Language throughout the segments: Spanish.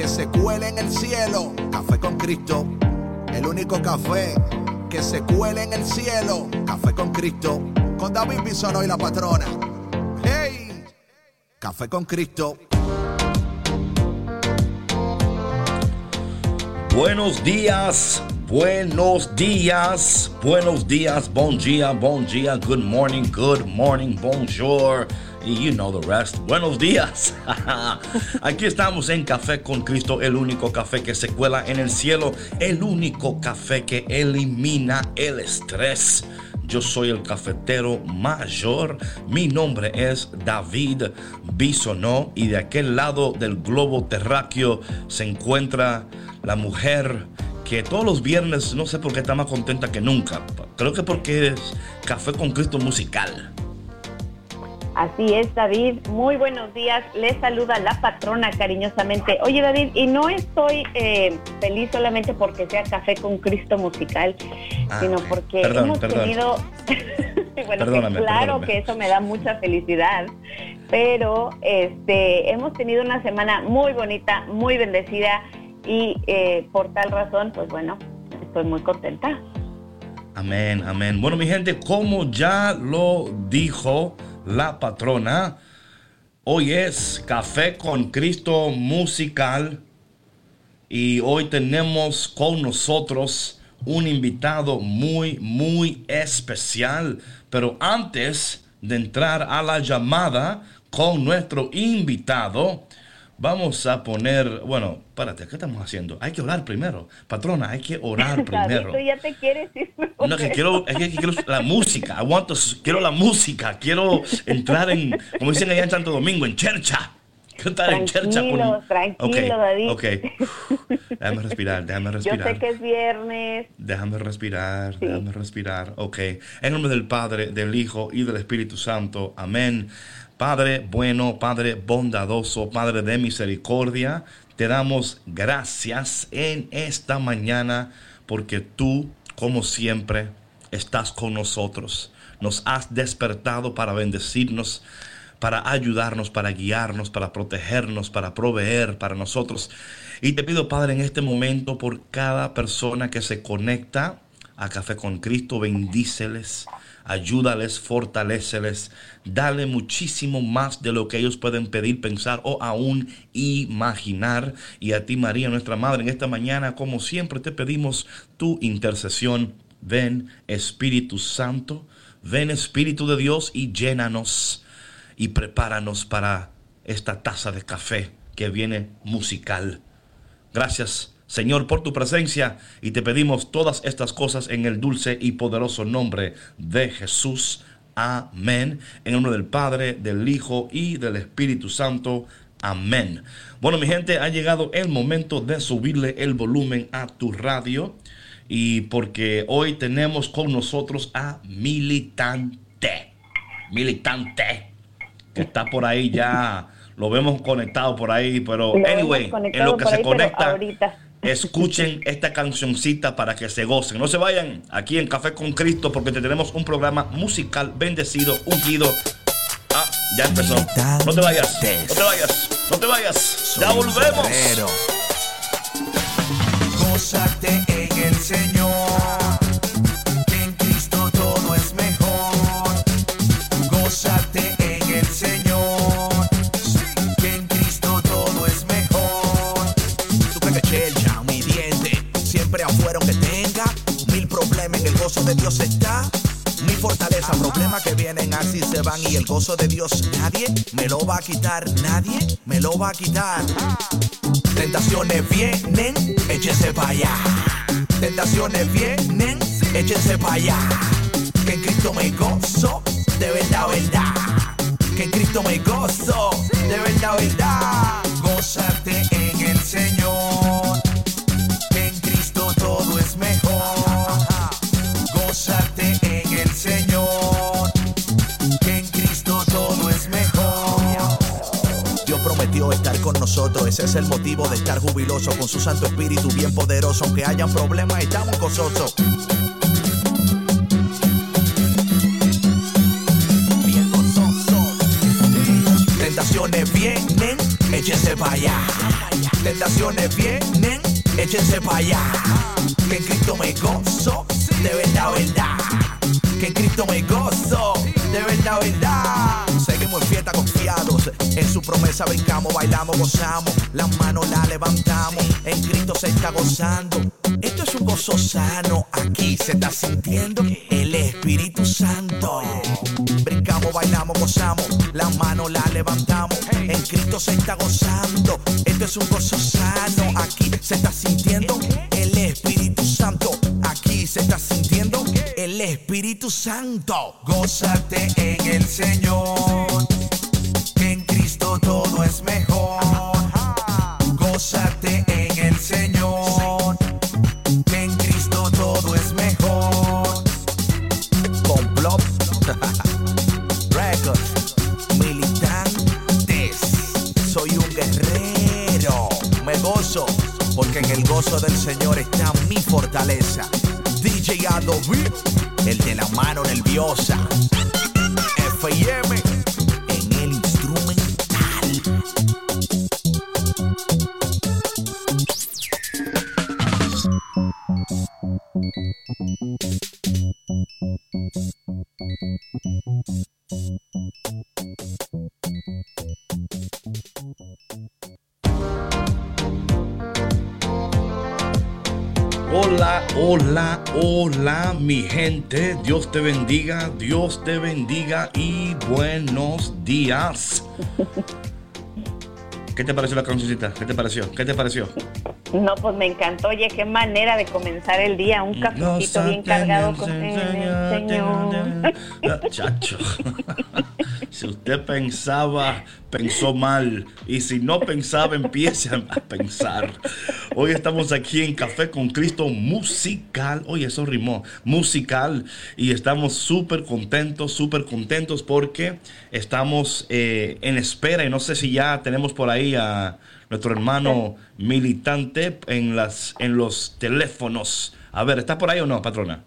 que se cuele en el cielo. Café con Cristo, el único café que se cuele en el cielo. Café con Cristo, con David Bisono y la patrona. ¡Hey! Café con Cristo. Buenos días, buenos días, buenos días, bon día, bon día, good morning, good morning, bonjour y you know the rest. Buenos días. Aquí estamos en Café con Cristo, el único café que se cuela en el cielo, el único café que elimina el estrés. Yo soy el cafetero mayor. Mi nombre es David Bisonó y de aquel lado del globo terráqueo se encuentra la mujer que todos los viernes no sé por qué está más contenta que nunca. Creo que porque es Café con Cristo musical. Así es, David. Muy buenos días. Les saluda la patrona cariñosamente. Oye, David, y no estoy eh, feliz solamente porque sea Café con Cristo musical, ah, sino porque hemos tenido... bueno, claro que eso me da mucha felicidad, pero este, hemos tenido una semana muy bonita, muy bendecida y eh, por tal razón, pues bueno, estoy muy contenta. Amén, amén. Bueno, mi gente, como ya lo dijo la patrona. Hoy es Café con Cristo musical y hoy tenemos con nosotros un invitado muy, muy especial. Pero antes de entrar a la llamada con nuestro invitado, Vamos a poner, bueno, párate, ¿qué estamos haciendo? Hay que orar primero. Patrona, hay que orar primero. Ya te quieres ir. No, que quiero, es que quiero la música. Aguanto, quiero la música. Quiero entrar en, como dicen allá en Santo Domingo, en chercha. Quiero estar en chercha. Con... Tranquilo, David. Ok. Déjame respirar, déjame respirar. Yo sé que es viernes. Déjame respirar, déjame respirar. Ok. En nombre del Padre, del Hijo y del Espíritu Santo. Amén. Padre bueno, Padre bondadoso, Padre de misericordia, te damos gracias en esta mañana porque tú, como siempre, estás con nosotros. Nos has despertado para bendecirnos, para ayudarnos, para guiarnos, para protegernos, para proveer para nosotros. Y te pido, Padre, en este momento por cada persona que se conecta a Café con Cristo, bendíceles ayúdales, fortaleceles, dale muchísimo más de lo que ellos pueden pedir, pensar o aún imaginar. Y a ti, María, nuestra Madre, en esta mañana, como siempre, te pedimos tu intercesión. Ven, Espíritu Santo, ven, Espíritu de Dios, y llénanos y prepáranos para esta taza de café que viene musical. Gracias Señor, por tu presencia y te pedimos todas estas cosas en el dulce y poderoso nombre de Jesús. Amén. En el nombre del Padre, del Hijo y del Espíritu Santo. Amén. Bueno, mi gente, ha llegado el momento de subirle el volumen a tu radio. Y porque hoy tenemos con nosotros a Militante. Militante. Que está por ahí ya. Lo vemos conectado por ahí. Pero, anyway, en lo que se conecta. Escuchen esta cancioncita para que se gocen. No se vayan aquí en Café con Cristo porque te tenemos un programa musical bendecido, ungido. Ah, ya empezó. No te vayas. No te vayas. No te vayas. Ya volvemos. Gózate en el Señor. Siempre afuera que tenga mil problemas, en el gozo de Dios está. Mi fortaleza, problemas que vienen así se van y el gozo de Dios nadie me lo va a quitar, nadie me lo va a quitar. Tentaciones vienen, échense para allá. Tentaciones vienen, échense para allá. Que en Cristo me gozo, de verdad, verdad. Que en Cristo me gozo, de verdad, verdad. Gózate en bueno estar con nosotros. Ese es el motivo de estar jubiloso con su Santo Espíritu bien poderoso. Aunque hayan problemas, estamos gozosos. Bien gozosos. Tentaciones vienen, échense para allá. Tentaciones vienen, échense para allá. Que en Cristo me gozo, de verdad, verdad. Que en Cristo me gozo, de verdad, verdad. Seguimos en fiesta confiados, en su promesa brincamos, bailamos, gozamos. Las manos las levantamos, en Cristo se está gozando. Esto es un gozo sano, aquí se está sintiendo el Espíritu Santo. Brincamos, bailamos, gozamos, las manos las levantamos. En Cristo se está gozando. Esto es un gozo sano, aquí se está sintiendo el Espíritu Santo. Aquí se está sintiendo Espíritu Santo. Gózate en el Señor, que en Cristo todo es mejor. Gózate en el Señor, que en Cristo todo es mejor. Complot Records Militantes Soy un guerrero Me gozo Porque en el gozo del Señor está mi fortaleza DJ Adobe El de la mano nerviosa F.I.M. Hola, hola, hola, mi gente. Dios te bendiga, Dios te bendiga y buenos días. ¿Qué te pareció la cancioncita? ¿Qué te pareció? ¿Qué te pareció? No, pues me encantó. Oye, qué manera de comenzar el día. Un cafecito bien cargado con el Señor. Chacho. Si usted pensaba, pensó mal. Y si no pensaba, empiece a pensar. Hoy estamos aquí en Café con Cristo Musical. Oye, eso rimó. Musical. Y estamos súper contentos, súper contentos porque estamos eh, en espera. Y no sé si ya tenemos por ahí a nuestro hermano militante en, las, en los teléfonos. A ver, ¿está por ahí o no, patrona?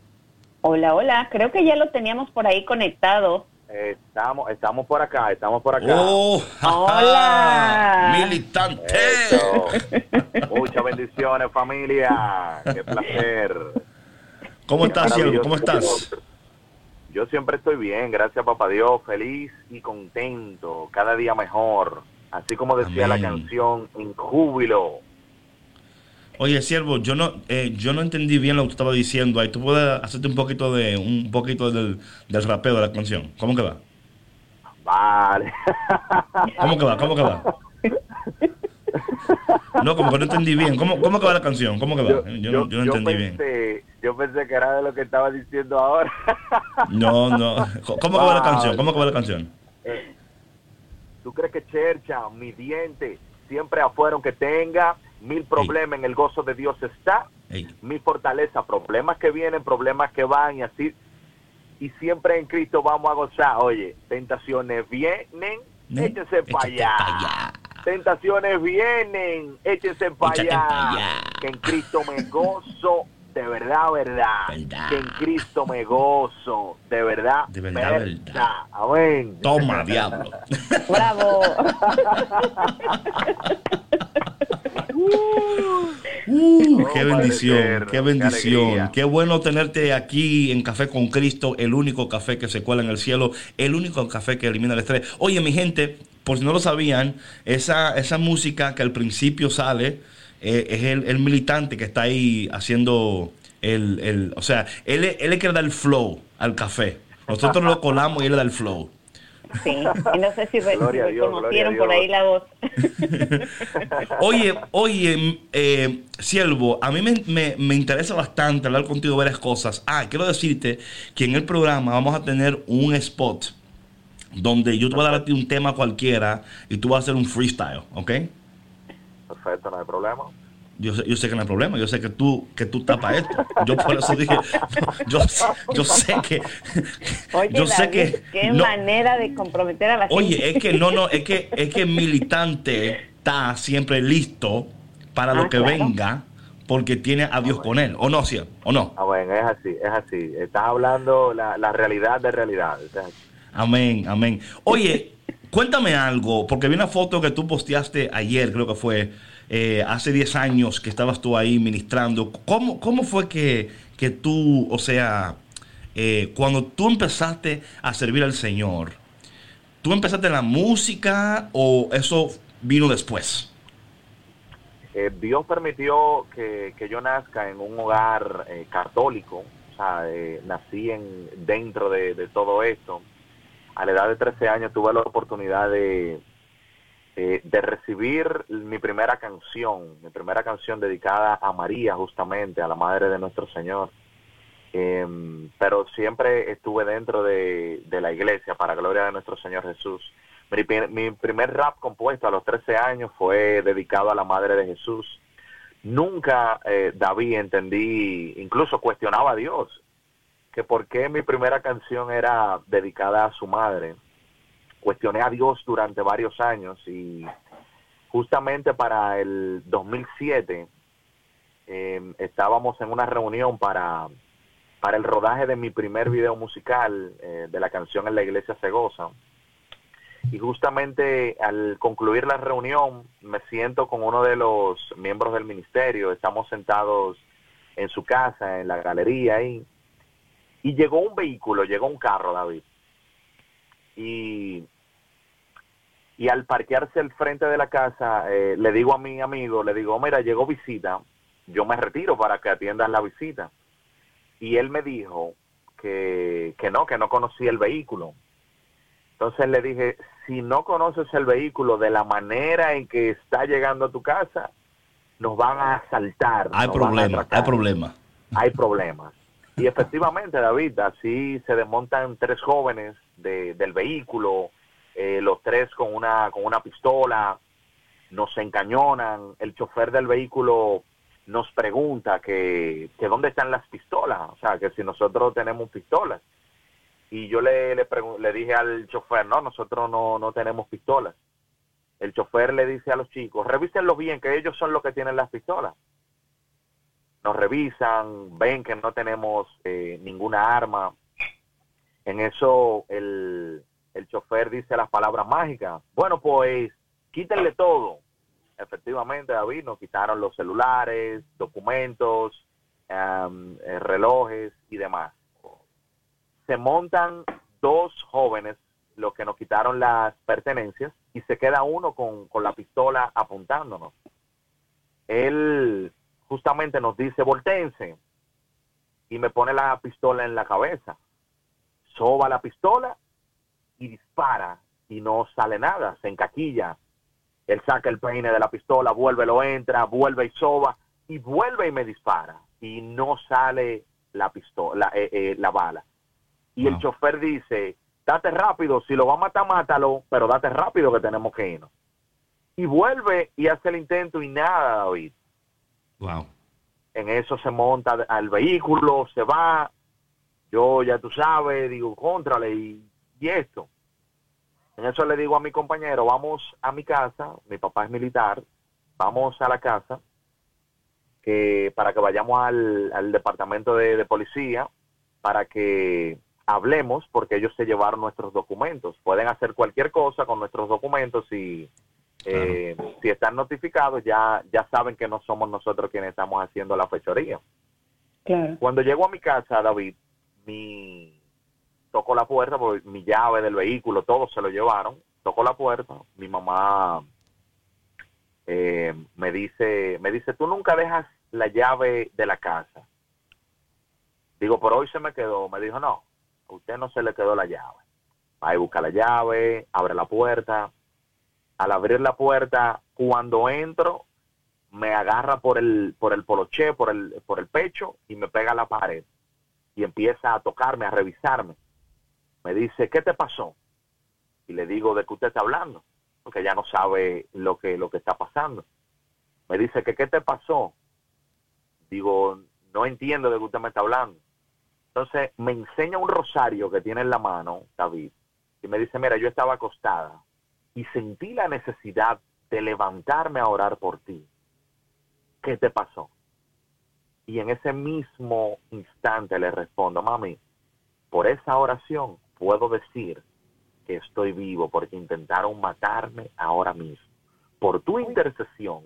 Hola, hola. Creo que ya lo teníamos por ahí conectado. Estamos, estamos por acá, estamos por acá. ¡Oh! Hola. ¡Militante! Eso. Muchas bendiciones, familia. Qué placer. ¿Cómo estás, siervo? ¿Cómo estás? Yo siempre estoy bien, gracias papá Dios, feliz y contento, cada día mejor. Así como decía la canción, en júbilo. Oye, siervo, yo no, eh, yo no entendí bien lo que tú estabas diciendo ahí. ¿Tú puedes hacerte un poquito de un poquito del, del rapeo de la canción? ¿Cómo que va? Vale. ¿Cómo que va? ¿Cómo que va? No, como que no entendí bien. ¿Cómo, cómo que va la canción? ¿Cómo que va? Yo, no, yo no entendí bien. pensé, yo pensé que era de lo que estaba diciendo ahora. No, no. ¿Cómo que va la canción? ¿Cómo que va la canción? ¿Tú crees que Chercha, mi diente, siempre afuera que tenga mil problemas en el gozo de Dios está? Ey, Mi fortaleza, problemas que vienen, problemas que van y así. Y siempre en Cristo vamos a gozar. Oye, tentaciones vienen, Ne- échense para allá. pa' allá. Tentaciones vienen, échense para allá. pa' allá. Que en Cristo me gozo, de verdad, verdad. Verdad. Que en Cristo me gozo, de verdad, De verdad, verdad. Amén. Toma, diablo. Bravo. Uh, qué bendición, qué bendición. Qué bueno tenerte aquí en Café con Cristo, el único café que se cuela en el cielo, el único café que elimina el estrés. Oye, mi gente, por si no lo sabían, esa, esa música que al principio sale eh, es el, el militante que está ahí haciendo el, el- o sea, él, es- él es que le da el flow al café. Nosotros lo colamos y él le da el flow. Sí. Y no sé si, reconocieron por ahí la voz. Oye, oye, eh, siervo, a mí me, me- me interesa bastante hablar contigo de varias cosas. Ah, quiero decirte que en el programa vamos a tener un spot donde yo te voy a dar a ti un tema cualquiera y tú vas a hacer un freestyle, ¿ok? Perfecto, no hay problema. Yo sé, yo sé que no hay problema, yo sé que tú, que tú tapas esto. Yo por eso dije, yo, yo sé que, Oye, yo sé David, que, qué no- manera de comprometer a la gente. Oye, es que no, no, es que es que militante está siempre listo para lo Ah, que claro. venga porque tiene a Dios con él, ¿o no, sí? ¿O no? Ah, bueno, es así, es así. Estás hablando la, la realidad de realidad. Amén, amén. Oye, cuéntame algo, porque vi una foto que tú posteaste ayer, creo que fue, eh, hace 10 años que estabas tú ahí ministrando. ¿Cómo, cómo fue que, que tú, o sea, eh, cuando tú empezaste a servir al Señor, ¿tú empezaste la música o eso vino después? Eh, Dios permitió que, que yo nazca en un hogar católico, o sea, nací en, dentro de, de todo esto. A la edad de 13 años tuve la oportunidad de, eh, de recibir mi primera canción, mi primera canción dedicada a María, justamente, a la Madre de nuestro Señor. Em, pero siempre estuve dentro de, de la iglesia, para gloria de nuestro Señor Jesús. Mi, pri- mi primer rap compuesto a los 13 años fue dedicado a la Madre de Jesús. Nunca, eh, David, entendí, incluso cuestionaba a Dios, que por qué mi primera canción era dedicada a su madre. Cuestioné a Dios durante varios años y justamente para el 2007 eh, estábamos en una reunión para, para el rodaje de mi primer video musical eh, de la canción En la Iglesia Segosa. Y justamente al concluir la reunión me siento con uno de los miembros del ministerio, estamos sentados en su casa, en la galería ahí, y llegó un vehículo, llegó un carro, David. Y, y al parquearse al frente de la casa, eh, le digo a mi amigo, le digo, mira, llegó visita, yo me retiro para que atiendas la visita. Y él me dijo que, que no, que no conocía el vehículo. Entonces le dije, si no conoces el vehículo de la manera en que está llegando a tu casa, nos van a asaltar. Hay nos van a problema, atracar hay problema. hay problemas. Y efectivamente, David, así se desmontan tres jóvenes de- del vehículo, eh, los tres con una, con una pistola, nos encañonan, el chofer del vehículo nos pregunta que, que dónde están las pistolas, o sea, que si nosotros tenemos pistolas. Y yo le, le, le dije al chofer, no, nosotros no, no tenemos pistolas. El chofer le dice a los chicos, revísenlo bien, que ellos son los que tienen las pistolas nos revisan, ven que no tenemos eh, ninguna arma. En eso el, el chofer dice las palabras mágicas. Bueno, pues quítenle todo. Efectivamente, David, nos quitaron los celulares, documentos, eh, relojes y demás. Se montan dos jóvenes, los que nos quitaron las pertenencias, y se queda uno con, con la pistola apuntándonos. Él justamente nos dice, voltense, y me pone la pistola en la cabeza. Soba la pistola y dispara, y no sale nada, se encaquilla. Él saca el peine de la pistola, vuelve, lo entra, vuelve y soba, y vuelve y me dispara, y no sale la pistola, eh, eh, la bala. Y el chofer dice, date rápido, si lo va a matar, mátalo, pero date rápido que tenemos que irnos. Y vuelve y hace el intento y nada, David Wow. en eso se monta al vehículo, se va, yo ya tú sabes, digo, contrale y, y esto. En eso le digo a mi compañero, vamos a mi casa, mi papá es militar, vamos a la casa, que para que vayamos al, al departamento de, de policía, para que hablemos, porque ellos se llevaron nuestros documentos. Pueden hacer cualquier cosa con nuestros documentos y eh, si están notificados ya, ya saben que no somos nosotros quienes estamos haciendo la fechoría. Claro. Cuando llego a mi casa, David, mi toco la puerta, porque mi llave del vehículo, todo se lo llevaron. Toco la puerta, mi mamá eh, me dice, me dice, tú nunca dejas la llave de la casa. Digo, por hoy se me quedó. Me dijo, no, a usted no se le quedó la llave. Va y busca la llave, abre la puerta. Al abrir la puerta, cuando entro, me agarra por el, por el poloché, por el, por el pecho y me pega a la pared. Y empieza a tocarme, a revisarme. Me dice, ¿qué te pasó? Y le digo, ¿de qué usted está hablando? Porque ya no sabe lo que, lo que está pasando. Me dice, que ¿qué te pasó? Digo, no entiendo de qué usted me está hablando. Entonces me enseña un rosario que tiene en la mano, David, y me dice, mira, yo estaba acostada y sentí la necesidad de levantarme a orar por ti, ¿qué te pasó? Y en ese mismo instante le respondo, mami, por esa oración puedo decir que estoy vivo porque intentaron matarme ahora mismo. Por tu intercesión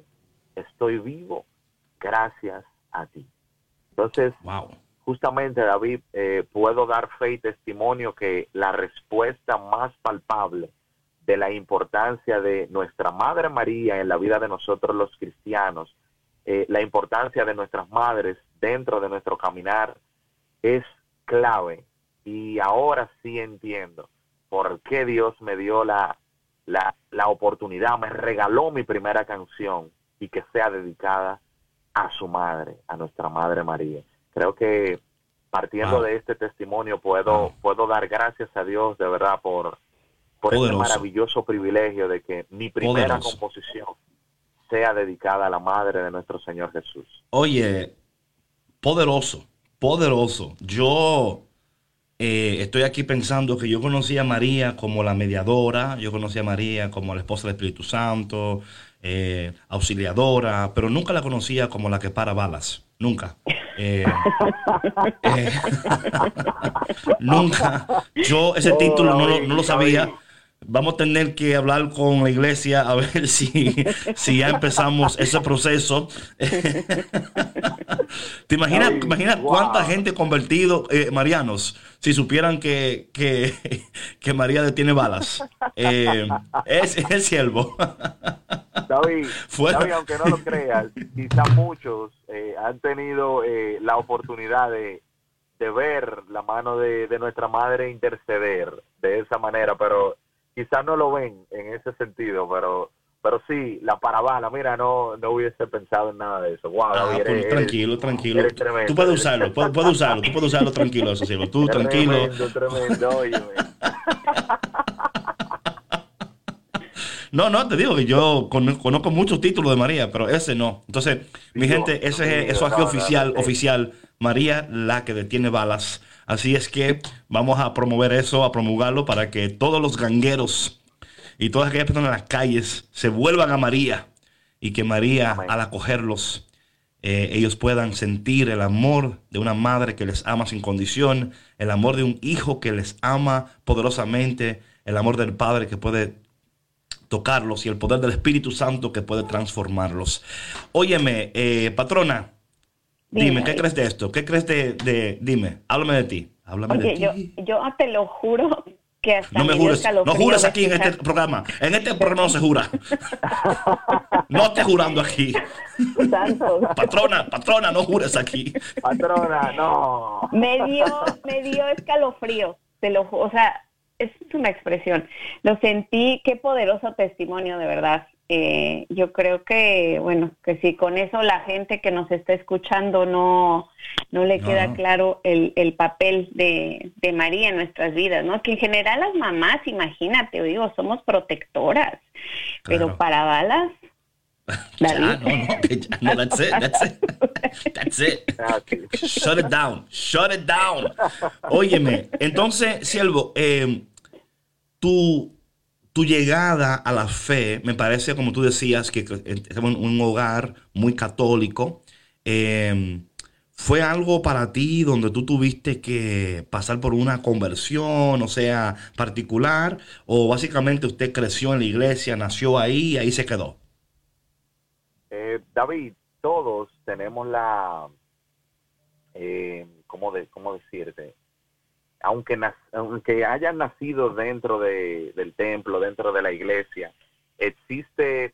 estoy vivo gracias a ti. Entonces, justamente David, eh, puedo dar fe y testimonio que la respuesta más palpable de la importancia de nuestra Madre María en la vida de nosotros los cristianos, eh, la importancia de nuestras madres dentro de nuestro caminar es clave. Y ahora sí entiendo por qué Dios me dio la, la, la oportunidad, me regaló mi primera canción y que sea dedicada a su madre, a nuestra Madre María. Creo que partiendo de este testimonio puedo, puedo dar gracias a Dios de verdad por, por este maravilloso privilegio de que mi primera composición sea dedicada a la Madre de nuestro Señor Jesús. Oye, poderoso, poderoso. Yo eh, estoy aquí pensando que yo conocí a María como la mediadora, yo conocí a María como la esposa del Espíritu Santo, eh, auxiliadora, pero nunca la conocía como la que para balas. Nunca. Eh, nunca. Yo ese título no, no lo sabía vamos a tener que hablar con la iglesia a ver si, si ya empezamos ese proceso. ¿Te imaginas, cuánta gente convertido, eh, marianos, si supieran que, que, María detiene balas? Eh, es, el siervo. David, aunque no lo creas, quizá muchos eh, han tenido la oportunidad de, ver la mano de, de nuestra madre interceder de esa manera, pero quizás no lo ven en ese sentido, pero pero sí, la parabala, mira, no, no hubiese pensado en nada de eso. Wow, ah, pues, tranquilo, tranquilo. tú puedes usarlo, puedes, usarlo, tú puedes usarlo tranquilo, eso sí, tú tranquilo. Tremendo, No, no, te digo que yo conozco muchos títulos de María, pero ese no. Entonces, mi gente, ese es eso aquí oficial, oficial. María, la que detiene balas. Así es que vamos a promover eso, a promulgarlo para que todos los gangueros y todas aquellas personas en las calles se vuelvan a María y que María al acogerlos eh, ellos puedan sentir el amor de una madre que les ama sin condición, el amor de un hijo que les ama poderosamente, el amor del Padre que puede tocarlos y el poder del Espíritu Santo que puede transformarlos. Óyeme, eh, patrona, dime, ¿qué crees de esto? ¿Qué crees de, dime, háblame de ti, háblame de ti. Yo, te lo juro que hasta no me jures, no jures aquí en este programa, en este programa no se jura. no estés jurando aquí. patrona, patrona, no jures aquí. Patrona, no. Me dio, me dio escalofrío, te lo, o sea, es una expresión. Lo sentí, qué poderoso testimonio, de verdad. Eh, yo creo que, bueno, que si con eso la gente que nos está escuchando no, no le queda claro el, el papel de, de, María en nuestras vidas, ¿no? Que en general las mamás, imagínate, digo, somos protectoras, pero para balas... ya, no, no, no, that's it, that's it, that's it. Shut it down, shut it down. Óyeme, entonces, Siervo, eh, tú tu llegada a la fe, me parece, como tú decías, que estamos en un hogar muy católico. Em, ¿Fue algo para ti donde tú tuviste que pasar por una conversión, o sea, particular? ¿O básicamente usted creció en la iglesia, nació ahí y ahí se quedó? Eh, David, todos tenemos la, eh, ¿cómo, de, ¿cómo decirte? aunque, aunque hayan nacido dentro del templo, dentro de la iglesia, existe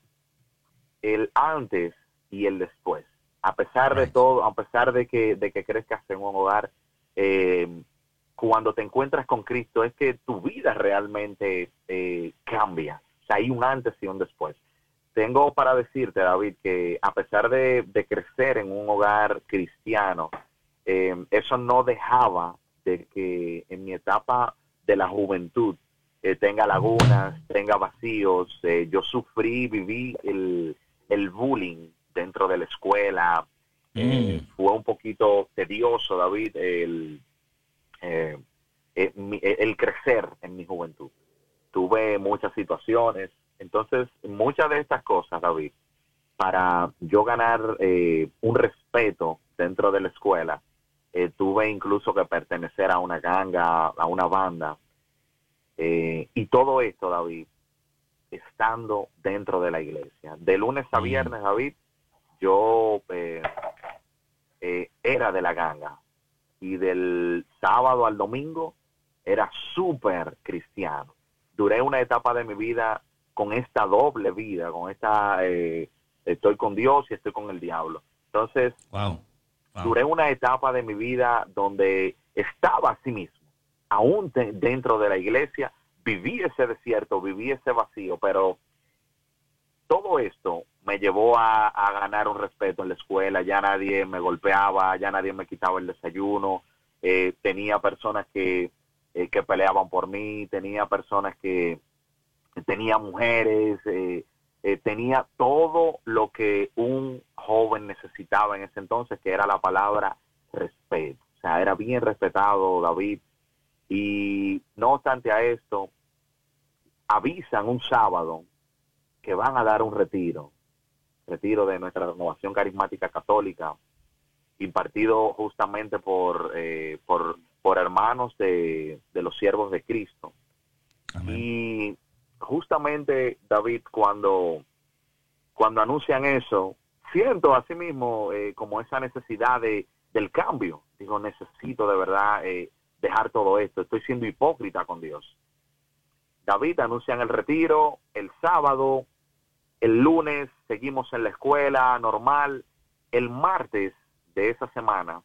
el antes y el después. A pesar de todo, a pesar de que, de que crezcas en un hogar, eh, cuando te encuentras con Cristo es que tu vida realmente eh, cambia. O sea, hay un antes y un después. Tengo para decirte, David, que a pesar de, crecer en un hogar cristiano, eh, eso no dejaba de que en mi etapa de la juventud eh, tenga lagunas, tenga vacíos. Eh, yo sufrí, viví el, el, bullying dentro de la escuela. Eh, mm. fue un poquito tedioso, David, el, el crecer en mi juventud. Tuve muchas situaciones Entonces, muchas de estas cosas, David, para yo ganar eh, un respeto dentro de la escuela, eh, tuve incluso que pertenecer a una ganga, a una banda. Eh, y todo esto, David, estando dentro de la iglesia. De lunes a viernes, David, yo era de la ganga. Y del sábado al domingo era súper cristiano. Duré una etapa de mi vida con esta doble vida, con esta, eh, estoy con Dios y estoy con el diablo. Entonces, duré una etapa de mi vida donde estaba a sí mismo, aún dentro de la iglesia, viví ese desierto, viví ese vacío, pero todo esto me llevó a, ganar un respeto en la escuela, ya nadie me golpeaba, ya nadie me quitaba el desayuno, eh, tenía personas que eh, que peleaban por mí, tenía personas que, tenía mujeres, eh, eh, tenía todo lo que un joven necesitaba en ese entonces, que era la palabra respeto. O sea, era bien respetado David. Y no obstante a esto, avisan un sábado que van a dar un retiro, retiro de nuestra renovación carismática católica, impartido justamente por, por por hermanos de, los siervos de Cristo. Y justamente, David, cuando, cuando anuncian eso, siento así mismo eh, como esa necesidad de, del cambio. Digo, necesito de verdad eh, dejar todo esto. Estoy siendo hipócrita con Dios. David anuncian el retiro el sábado, el lunes seguimos en la escuela normal, el martes de esa semana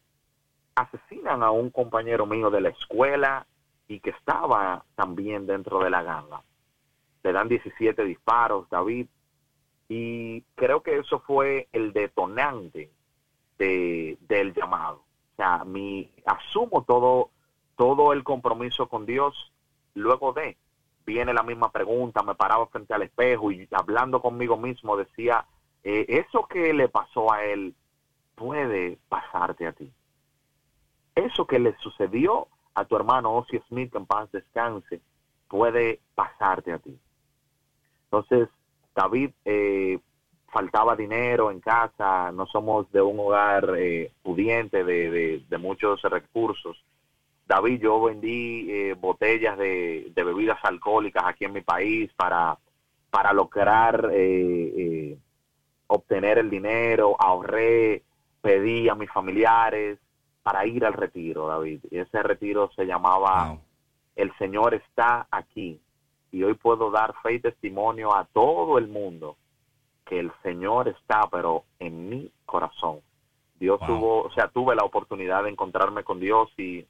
asesinan a un compañero mío de la escuela y que estaba también dentro de la ganga. Le dan 17 disparos, David, y creo que eso fue el detonante de, del llamado. O sea, mi, asumo todo, todo el compromiso con Dios luego de, viene la misma pregunta, me paraba frente al espejo y hablando conmigo mismo decía, eh, eso que le pasó a él puede pasarte a ti eso que le sucedió a tu hermano Ossie Smith, en paz descanse, puede pasarte a ti. Entonces, David, eh, faltaba dinero en casa, no somos de un hogar eh, pudiente de, muchos recursos. David, yo vendí eh, botellas de, bebidas alcohólicas aquí en mi país para, para lograr obtener el dinero, ahorré, pedí a mis familiares, para ir al retiro, David. Y ese retiro se llamaba El Señor está aquí. Y hoy puedo dar fe y testimonio a todo el mundo que el Señor está, pero en mi corazón. Dios tuvo, o sea, tuve la oportunidad de encontrarme con Dios y,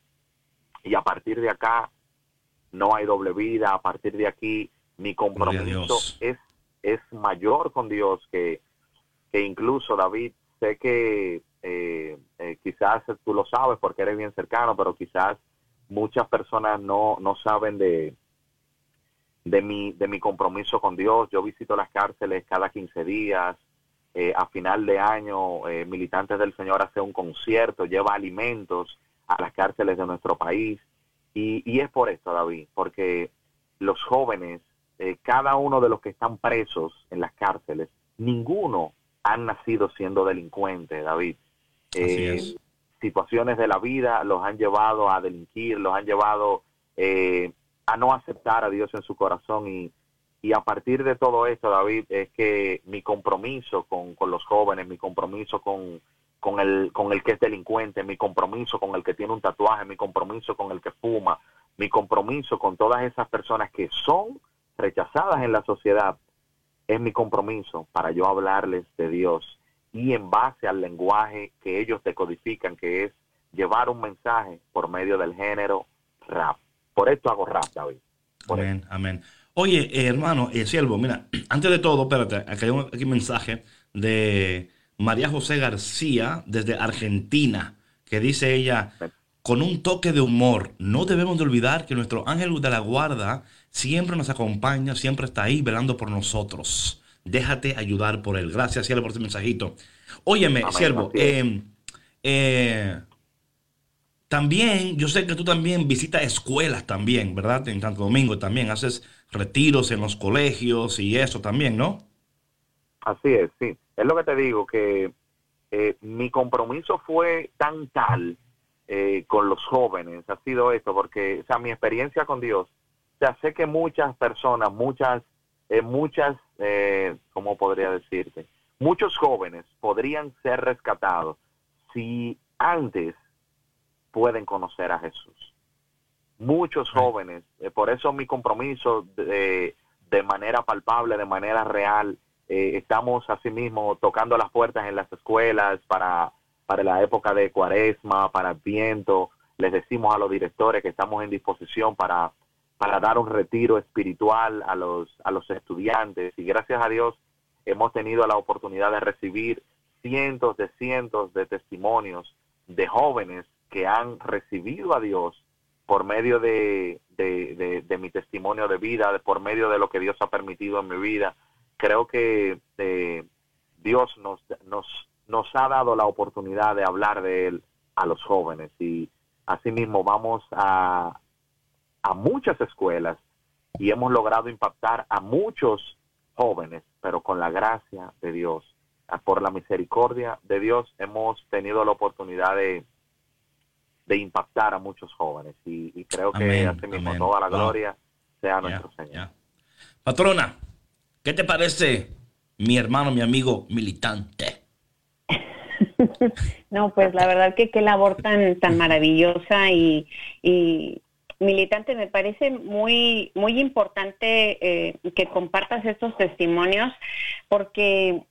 y a partir de acá no hay doble vida. A partir de aquí mi compromiso es, es mayor con Dios que, que incluso, David, sé que eh, eh, quizás tú lo sabes porque eres bien cercano, pero quizás muchas personas no, no saben de, de, mi, de mi compromiso con Dios. Yo visito las cárceles cada 15 días. Eh, a final de año, Militantes del Señor hace un concierto, lleva alimentos a las cárceles de nuestro país. Y, y es por esto, David, porque los jóvenes, cada uno de los que están presos en las cárceles, ninguno han nacido siendo delincuentes, David. Eh, situaciones de la vida los han llevado a delinquir, los han llevado eh, a no aceptar a Dios en su corazón y, y a partir de todo esto, David, es que mi compromiso con, con los jóvenes, mi compromiso con, con, el, con el que es delincuente, mi compromiso con el que tiene un tatuaje, mi compromiso con el que fuma, mi compromiso con todas esas personas que son rechazadas en la sociedad, es mi compromiso para yo hablarles de Dios y en base al lenguaje que ellos decodifican, que es llevar un mensaje por medio del género rap. Por esto hago rap, David. amén, amén. Oye, eh, hermano, eh, siervo, mira, antes de todo, espérate, aquí hay un mensaje de María José García desde Argentina, que dice ella, con un toque de humor, no debemos de olvidar que nuestro ángel de la guarda siempre nos acompaña, siempre está ahí velando por nosotros. Déjate ayudar por él. Gracias, cielo, por este mensajito. Óyeme, siervo, eh, eh, también, yo sé que tú también visitas escuelas también, ¿verdad? En Santo Domingo también haces retiros en los colegios y eso también, ¿no? Así es, sí. Es lo que te digo, que eh, mi compromiso fue tan tal eh, con los jóvenes, ha sido esto, porque, o sea, mi experiencia con Dios, o sea, sé que muchas personas, muchas, eh, muchas, eh, ¿cómo podría decirte? Muchos jóvenes podrían ser rescatados si antes pueden conocer a Jesús. Muchos jóvenes, eh, por eso mi compromiso de, de manera palpable, de manera real, eh, estamos asimismo tocando las puertas en las escuelas para, para la época de cuaresma, para el viento. Les decimos a los directores que estamos en disposición para, para dar un retiro espiritual a los, a los estudiantes. Y gracias a Dios hemos tenido la oportunidad de recibir cientos de cientos de testimonios de jóvenes que han recibido a Dios por medio de, de, mi testimonio de vida, por medio de lo que Dios ha permitido en mi vida creo que eh, Dios nos, nos, nos ha dado la oportunidad de hablar de Él a los jóvenes. Y asimismo vamos a, a muchas escuelas y hemos logrado impactar a muchos jóvenes, pero con la gracia de Dios, por la misericordia de Dios, hemos tenido la oportunidad de, de impactar a muchos jóvenes y, y creo que asimismo amén. toda la Wow. gloria sea nuestro Señor. Patrona, ¿qué te parece mi hermano, mi amigo militante? No, pues la verdad que qué labor tan, tan maravillosa y, y militante, me parece muy, muy importante eh, que compartas estos testimonios porque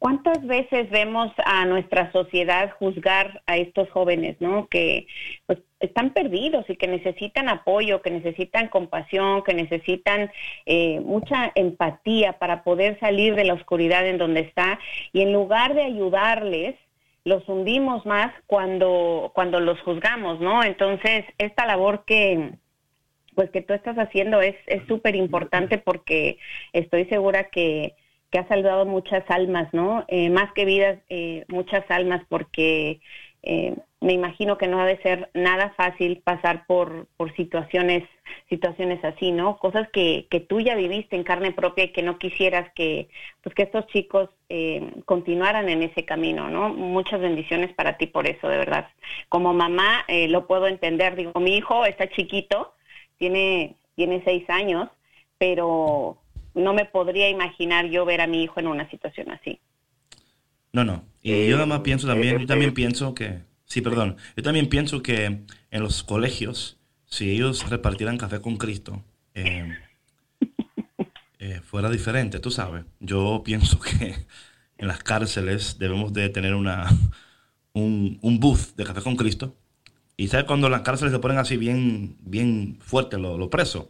¿cuántas veces vemos a nuestra sociedad juzgar a estos jóvenes, ¿no? Que pues, están perdidos y que necesitan apoyo, que necesitan compasión, que necesitan eh, mucha empatía para poder salir de la oscuridad en donde está y en lugar de ayudarles, los hundimos más cuando, cuando los juzgamos, ¿no? Entonces, esta labor que, pues que tú estás haciendo es súper importante porque estoy segura que, que ha salvado muchas almas, ¿no? Eh, más que vidas, eh, muchas almas, porque eh, me imagino que no ha de ser nada fácil pasar por, por situaciones, situaciones así, ¿no? Cosas que, que tú ya viviste en carne propia y que no quisieras que, pues que estos chicos eh, continuaran en ese camino, ¿no? Muchas bendiciones para ti por eso, de verdad. Como mamá eh, lo puedo entender, digo, mi hijo está chiquito, tiene, tiene seis años, pero no me podría imaginar yo ver a mi hijo en una situación así. No, no. Y Eh, yo además pienso también, eh, yo también eh, pienso que, sí, perdón, yo también pienso que en los colegios, si ellos repartieran café con Cristo, eh, eh, fuera diferente, tú sabes. Yo pienso que en las cárceles debemos de tener una, un, un booth de café con Cristo. Y sabes cuando las cárceles se ponen así bien, bien fuertes los los presos,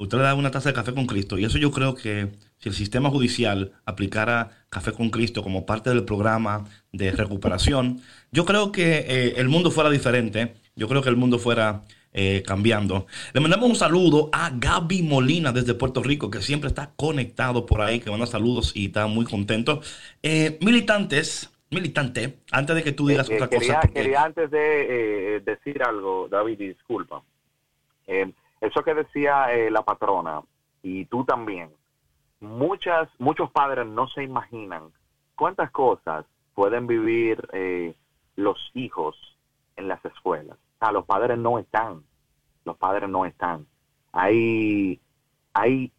usted le da una taza de café con Cristo. Y eso yo creo que si el sistema judicial aplicara café con Cristo como parte del programa de recuperación, yo creo que eh, el mundo fuera diferente. Yo creo que el mundo fuera eh, cambiando. Le mandamos un saludo a Gaby Molina desde Puerto Rico, que siempre está conectado por ahí, que manda saludos y está muy contento. Eh, militantes, militante, antes de que tú digas Eh, otra quería, cosa. porque- quería antes de decir algo, David, disculpa. Eso que decía eh, la patrona, y tú también, muchas, muchos padres no se imaginan cuántas cosas pueden vivir eh, los hijos en las escuelas. Los padres no están, los padres no están. Hay, hay,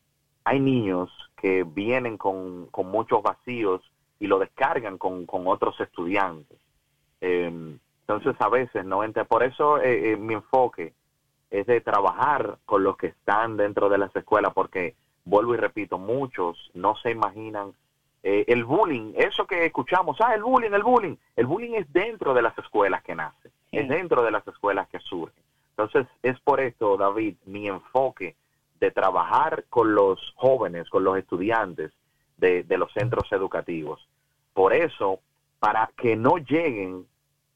hay niños que vienen con, con muchos vacíos y lo descargan con, con otros estudiantes. Eh, entonces a veces no entra. Por eso eh, eh, mi enfoque es de trabajar con los que están dentro de las escuelas, porque vuelvo y repito, muchos no se imaginan eh, el bullying, eso que escuchamos, ah, el bullying, el bullying, el bullying es dentro de las escuelas que nace, Sí. es dentro de las escuelas que surge. Entonces es por esto, David, mi enfoque de trabajar con los jóvenes, con los estudiantes de, de los centros educativos. Por eso, para que no lleguen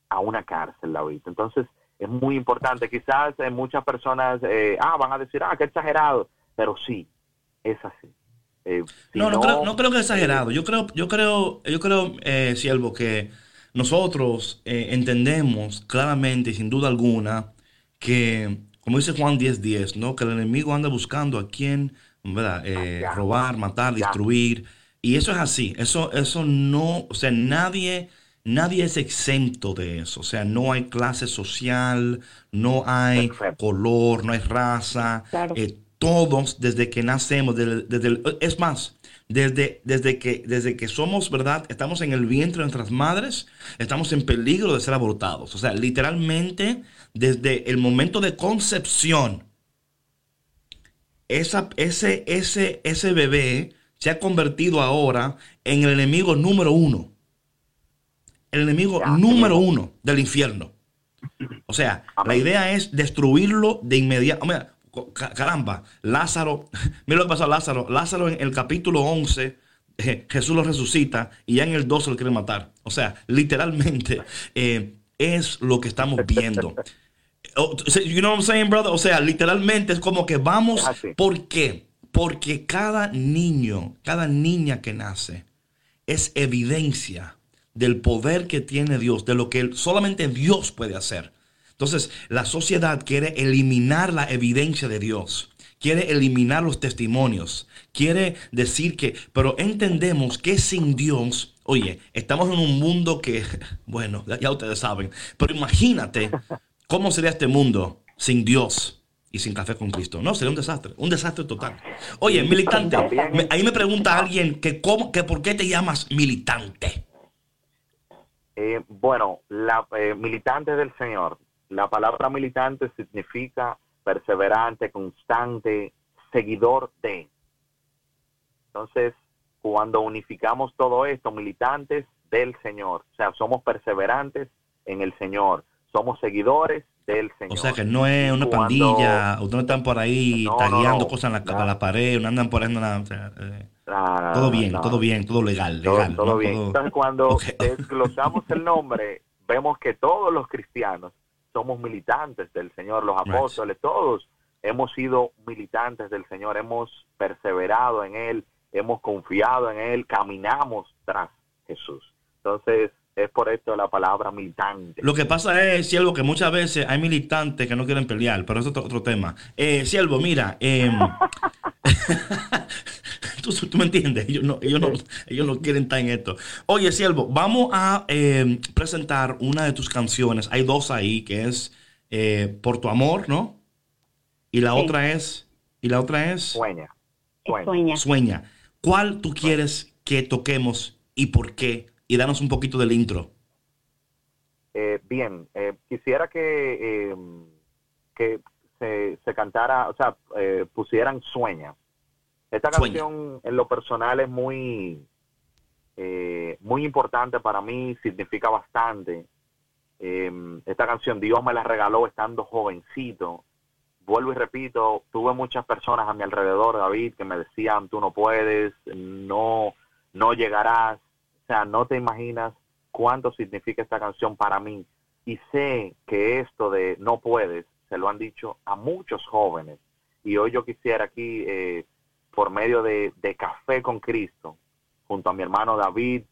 a una cárcel, David. Entonces, es muy importante. Quizás eh, muchas personas eh, ah, van a decir, ah, qué exagerado, pero sí, es así. Eh, si no, no, creo, no creo que es exagerado. Yo creo, yo creo, yo creo, eh, Siervo, que nosotros eh, entendemos claramente y sin duda alguna que como dice Juan 10:10, 10, ¿no? Que el enemigo anda buscando a quien. Eh, robar, matar, destruir. Y eso es así. Eso, eso no, o sea, nadie, nadie es exento de eso. O sea, no hay clase social, no hay color, no hay raza. Eh, todos, desde que nacemos, desde, es más, desde, desde, que, desde que somos, ¿verdad? Estamos en el vientre de nuestras madres, estamos en peligro de ser abortados. O sea, literalmente desde el momento de concepción, esa, ese, ese, ese bebé se ha convertido ahora en el enemigo número uno. El enemigo número uno del infierno. O sea, la idea es destruirlo de inmediato. caramba, Lázaro, mira lo que pasó a Lázaro. Lázaro en el capítulo 11, eh, Jesús lo resucita y ya en el 12 lo quiere matar. O sea, literalmente eh, es lo que estamos viendo. Oh, you know what I'm saying, brother? O sea, literalmente es como que vamos. ¿Por qué? Porque cada niño, cada niña que nace es evidencia del poder que tiene Dios, de lo que solamente Dios puede hacer. Entonces, la sociedad quiere eliminar la evidencia de Dios, quiere eliminar los testimonios, quiere decir que, pero entendemos que sin Dios, oye, estamos en un mundo que, bueno, ya ustedes saben, pero imagínate ¿Cómo sería este mundo sin Dios y sin café con Cristo? No, sería un desastre, un desastre total. Oye, militante, ahí me pregunta alguien que, cómo, que por qué te llamas militante. Eh, bueno, la eh, militante del Señor. La palabra militante significa perseverante, constante, seguidor de. Entonces, cuando unificamos todo esto, militantes del Señor, o sea, somos perseverantes en el Señor somos seguidores del Señor. O sea que no es una pandilla, ustedes no están por ahí tagueando cosas en la, la, pared, no andan por ahí. Eh, todo bien, todo bien, todo legal. legal todo, bien. Entonces cuando desglosamos el nombre, vemos que todos los cristianos somos militantes del Señor, los apóstoles, todos hemos sido militantes del Señor, hemos perseverado en Él, hemos confiado en Él, caminamos tras Jesús. Entonces, es por esto la palabra militante. Lo que pasa es, Siervo, que muchas veces hay militantes que no quieren pelear, pero eso es otro, tema. Eh, Siervo, mira, em, ¿tú, me entiendes, ellos no, ellos, no, ellos no quieren estar en esto. Oye, Siervo, vamos a em, presentar una de tus canciones. Hay dos ahí, que es eh, Por tu amor, ¿no? Y la otra es, y la otra es... Sueña. Sueña. Sueña. ¿Cuál tú quieres que toquemos y por qué? y danos un poquito del intro. Eh, bien, eh, quisiera que, que se, cantara, o sea, eh, pusieran Sueña. Esta canción en lo personal es muy, muy importante para mí, significa bastante. Em, esta canción Dios me la regaló estando jovencito. Vuelvo y repito, tuve muchas personas a mi alrededor, David, que me decían, tú no puedes, no, no llegarás o sea, no te imaginas cuánto significa esta canción para mí. Y sé que esto de no puedes, se lo han dicho a muchos jóvenes. Y hoy yo quisiera aquí, eh, por medio de, Café con Cristo, junto a mi hermano David,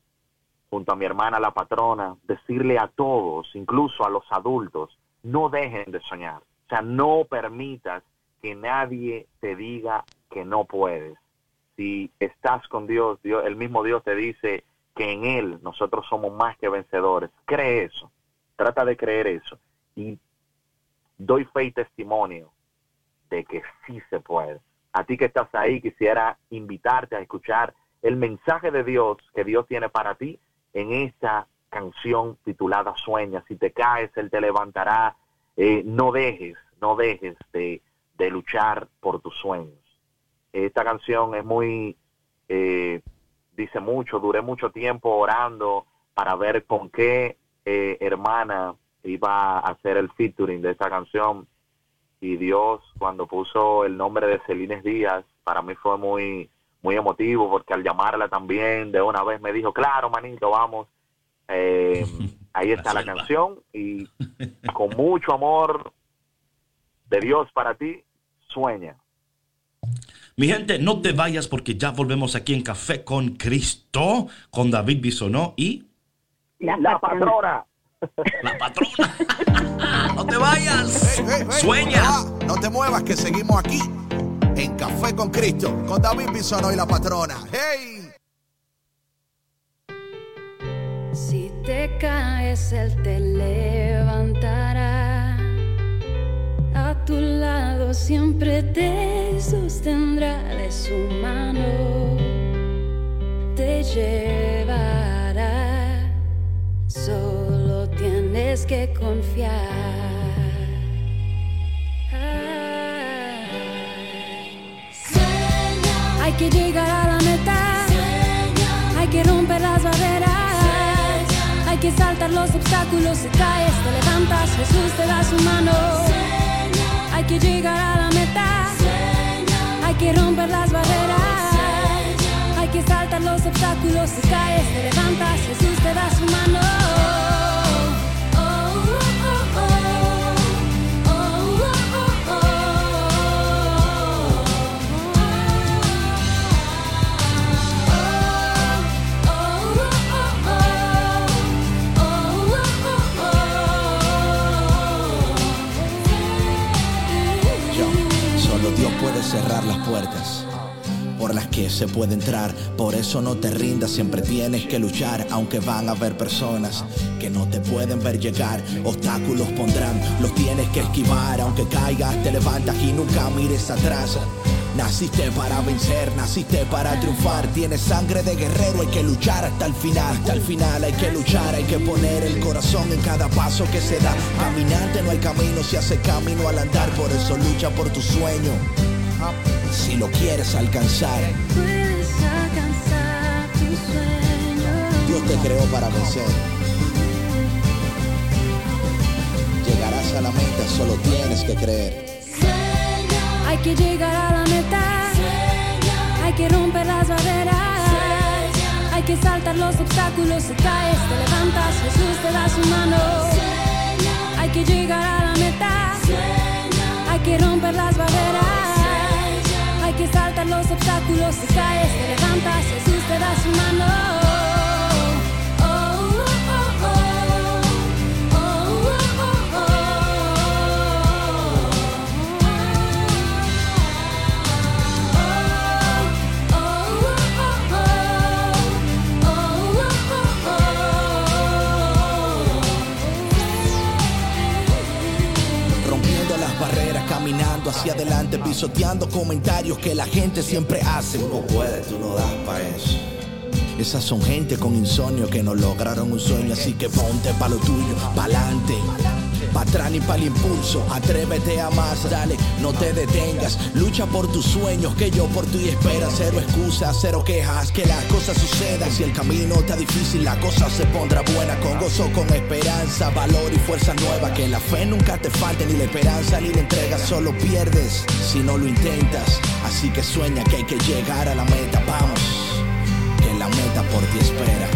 junto a mi hermana la patrona, decirle a todos, incluso a los adultos, no dejen de soñar. O sea, no permitas que nadie te diga que no puedes. Si estás con Dios, Dios el mismo Dios te dice, que en Él nosotros somos más que vencedores. Cree eso, trata de creer eso. Y doy fe y testimonio de que sí se puede. A ti que estás ahí, quisiera invitarte a escuchar el mensaje de Dios que Dios tiene para ti en esta canción titulada Sueña. Si te caes, Él te levantará. Eh, no dejes, no dejes de, luchar por tus sueños. Esta canción es muy eh, dice mucho, duré mucho tiempo orando para ver con qué eh, hermana iba a hacer el featuring de esa canción. Y Dios, cuando puso el nombre de Celines Díaz, para mí fue muy, muy emotivo, porque al llamarla también de una vez me dijo, claro, manito, vamos. Eh, ahí está la canción y con mucho amor de Dios para ti, sueña. Mi gente, no te vayas porque ya volvemos aquí en Café con Cristo, con David Bisonó y... La, patrona. La patrona. no te vayas. Sueña. muevas que seguimos aquí en Café con Cristo, con David Bisono y la patrona. ¡Hey! Si te caes, Él te levantará. A tu lado siempre te sostendrá de su mano. Te llevará. Solo tienes que confiar. Hay que llegar a la meta. Hay que romper las barreras. Hay que saltar los obstáculos. Si caes, te levantas. Jesús te da su mano. Hay que llegar a la meta. Hay que romper las barreras. Hay que saltar los obstáculos. Si caes, te levantas. Jesús te da su mano. Por las que se puede entrar. Por eso no te rindas, siempre tienes que luchar, aunque van a haber personas que no te pueden ver llegar. Obstáculos pondrán, los tienes que esquivar, aunque caigas, te levantas y nunca mires atrás. Naciste para vencer, naciste para triunfar. Tienes sangre de guerrero, hay que luchar hasta el final. Hasta el final hay que luchar, hay que poner el corazón en cada paso que se da. Caminante no hay camino, se hace camino al andar. Por eso lucha por tu sueño. Si lo quieres alcanzar, Puedes alcanzar tu sueño. Dios te creó para vencer. Llegarás a la meta, solo tienes que creer. Hay que llegar a la meta. Hay que romper las barreras. Hay que saltar los obstáculos. Si caes, te levantas. Jesús te da su mano. Hay que llegar a la meta. Hay que romper las barreras. Que saltar los obstáculos. Si caes, te levantas. Jesús te da su mano. Hacia adelante, pisoteando comentarios que la gente siempre hace. Tú no puedes, tú no das pa' eso. Esas son gente con insomnio que no lograron un sueño, así que ponte pa' lo tuyo, pa'lante. Pa' atrás ni pa' el impulso, atrévete a más, dale, no te detengas, lucha por tus sueños, que yo por ti espera, cero excusas, cero quejas, que las cosas sucedan, si el camino está difícil, la cosa se pondrá buena, con gozo, con esperanza, valor y fuerza nueva, que la fe nunca te falte, ni la esperanza ni la entrega, solo pierdes si no lo intentas, así que sueña que hay que llegar a la meta, vamos, que la meta por ti espera,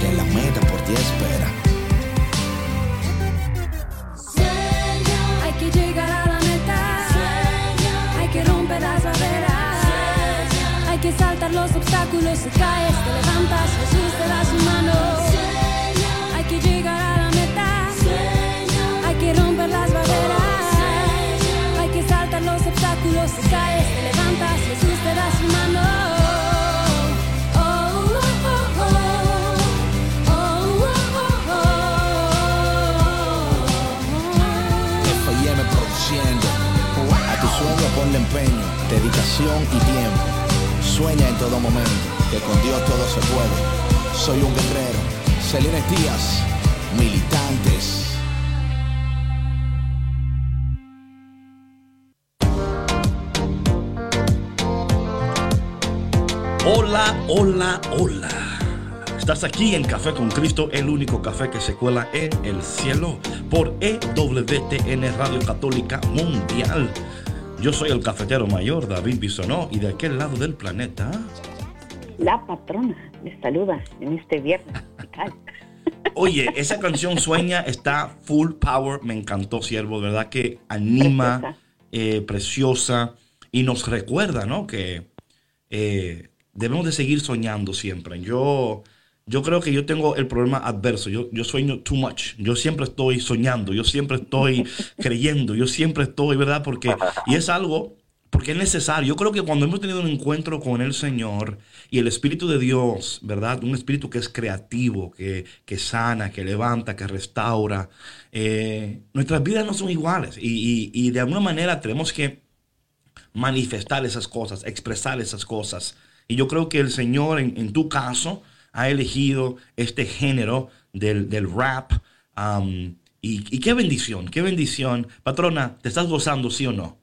que la meta por ti espera. Llegar a la meta. Hay que romper las barreras. Hay que saltar los obstáculos. Si caes, te levantas. Empeño, dedicación y tiempo. Sueña en todo momento, que con Dios todo se puede. Soy un guerrero. Celines Díaz, militantes. Hola, hola, hola. Estás aquí en Café con Cristo, el único café que se cuela en el cielo por EWTN Radio Católica Mundial. Yo soy el cafetero mayor David Bisonó y de aquel lado del planeta. La patrona les saluda en este viernes. Oye, esa canción Sueña está full power, me encantó, siervo, de verdad que anima, Preciosa. eh, preciosa y nos recuerda, ¿no? Que eh, debemos de seguir soñando siempre. Yo yo creo que yo tengo el problema adverso. Yo, yo sueño too much. Yo siempre estoy soñando, yo siempre estoy creyendo, yo siempre estoy, ¿verdad? Porque, y es algo, porque es necesario. Yo creo que cuando hemos tenido un encuentro con el Señor y el Espíritu de Dios, ¿verdad? Un espíritu que es creativo, que, que sana, que levanta, que restaura, eh, nuestras vidas no son iguales. Y, y, y de alguna manera tenemos que manifestar esas cosas, expresar esas cosas. Y yo creo que el Señor, en, en tu caso, ha elegido este género del, del rap. um, y, y qué bendición, qué bendición. Patrona, ¿te estás gozando, sí o no?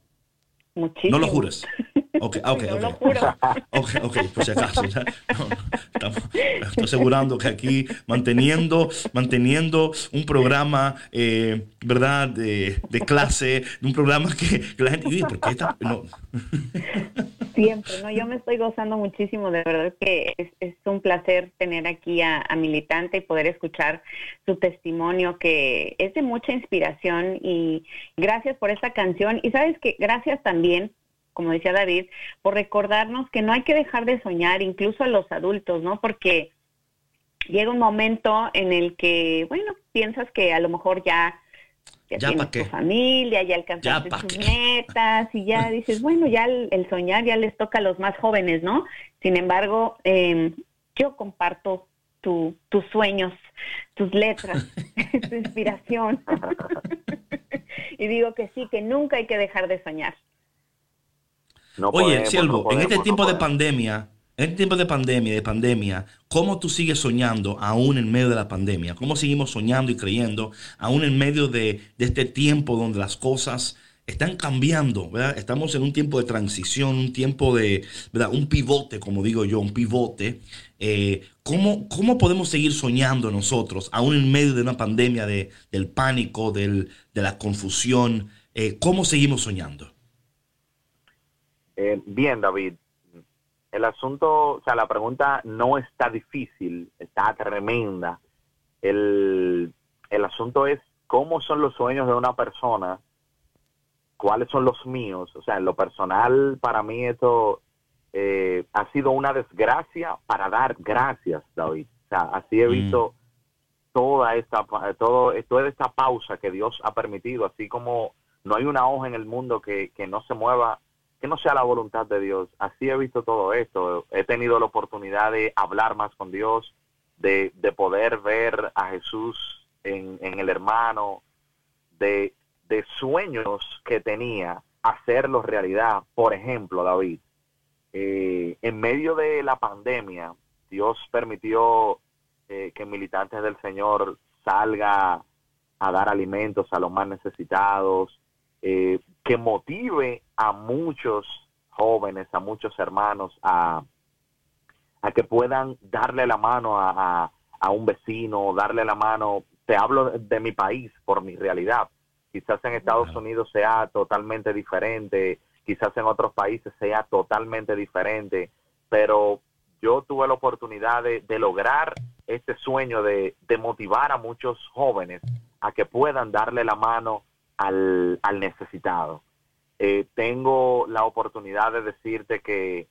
Muchísimo. No lo jures. Ok, ok, No ok. lo juro. Ok, ok, por si acaso. No, no, estamos- estoy asegurando que aquí manteniendo, manteniendo un programa, eh, ¿verdad? De, de clase, un programa que, que la gente dice, ¿por qué está? No. Siempre, ¿no? Yo me estoy gozando muchísimo, de verdad que es, es un placer tener aquí a, a Militante y poder escuchar su testimonio, que es de mucha inspiración y gracias por esta canción. Y sabes que gracias también, como decía David, por recordarnos que no hay que dejar de soñar, incluso a los adultos, ¿no? Porque llega un momento en el que, bueno, piensas que a lo mejor ya ya, Ya tienes tu familia, ya alcanzaste pa' tus qué. metas y ya dices, bueno, ya el, el soñar ya les toca a los más jóvenes, ¿no? Sin embargo, eh, yo comparto tu, tus sueños, tus letras, tu inspiración. y digo que sí, que nunca hay que dejar de soñar. No Oye, siervo, no en este tiempo de pandemia, en este tiempo de pandemia, de pandemia, ¿cómo tú sigues soñando aún en medio de la pandemia? ¿Cómo seguimos soñando y creyendo aún en medio de, de este tiempo donde las cosas están cambiando, ¿verdad? Estamos en un tiempo de transición, un tiempo de, ¿verdad? Un pivote, como digo yo, un pivote. Eh, ¿cómo, ¿Cómo podemos seguir soñando nosotros, aún en medio de una pandemia, de, del pánico, del, de la confusión? Eh, ¿Cómo seguimos soñando? Eh, bien, David. El asunto, o sea, la pregunta no está difícil, está tremenda. El, el asunto es cómo son los sueños de una persona, cuáles son los míos. O sea, en lo personal, para mí esto eh, ha sido una desgracia para dar gracias, David. O sea, así he Mm. visto toda esta, todo, toda esta pausa que Dios ha permitido, así como no hay una hoja en el mundo que, que no se mueva que no sea la voluntad de Dios. Así he visto todo esto. He tenido la oportunidad de hablar más con Dios, de, de poder ver a Jesús en, el hermano, de, de sueños que tenía, hacerlos realidad. Por ejemplo, David, eh, en medio de la pandemia, Dios permitió eh, que militantes del Señor salga a dar alimentos a los más necesitados, eh, que motive a muchos jóvenes, a muchos hermanos a, a que puedan darle la mano a, a- a un vecino, darle la mano. Te hablo de mi país por mi realidad. Quizás en Estados. Unidos sea totalmente diferente, quizás en otros países sea totalmente diferente, pero yo tuve la oportunidad de, de lograr este sueño de, de motivar a muchos jóvenes a que puedan darle la mano al, necesitado. Eh, tengo la oportunidad de decirte que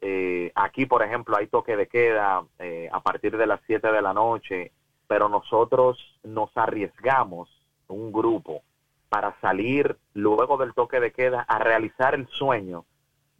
eh, aquí, por ejemplo, hay toque de queda eh, a partir de las 7 de la noche, pero nosotros nos arriesgamos, un grupo, para salir luego del toque de queda a realizar el sueño